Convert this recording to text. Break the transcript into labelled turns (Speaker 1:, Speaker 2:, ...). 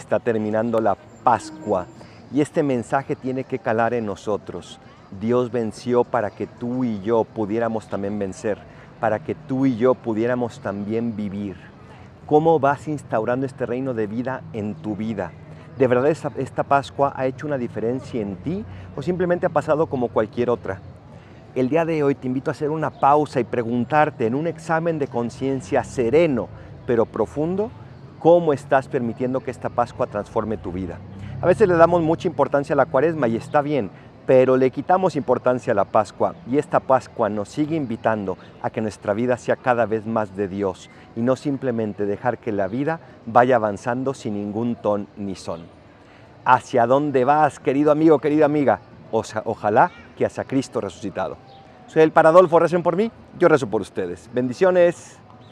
Speaker 1: está terminando la Pascua y este mensaje tiene que calar en nosotros. Dios venció para que tú y yo pudiéramos también vencer, para que tú y yo pudiéramos también vivir. ¿Cómo vas instaurando este reino de vida en tu vida? ¿De verdad esta, Pascua ha hecho una diferencia en ti o simplemente ha pasado como cualquier otra? El día de hoy te invito a hacer una pausa y preguntarte en un examen de conciencia sereno pero profundo, cómo estás permitiendo que esta Pascua transforme tu vida. A veces le damos mucha importancia a la cuaresma y está bien, pero le quitamos importancia a la Pascua y esta Pascua nos sigue invitando a que nuestra vida sea cada vez más de Dios y no simplemente dejar que la vida vaya avanzando sin ningún ton ni son. ¿Hacia dónde vas, querido amigo, querida amiga? ojalá que hacia Cristo resucitado. Soy el Paradolfo, recen por mí, yo rezo por ustedes. Bendiciones.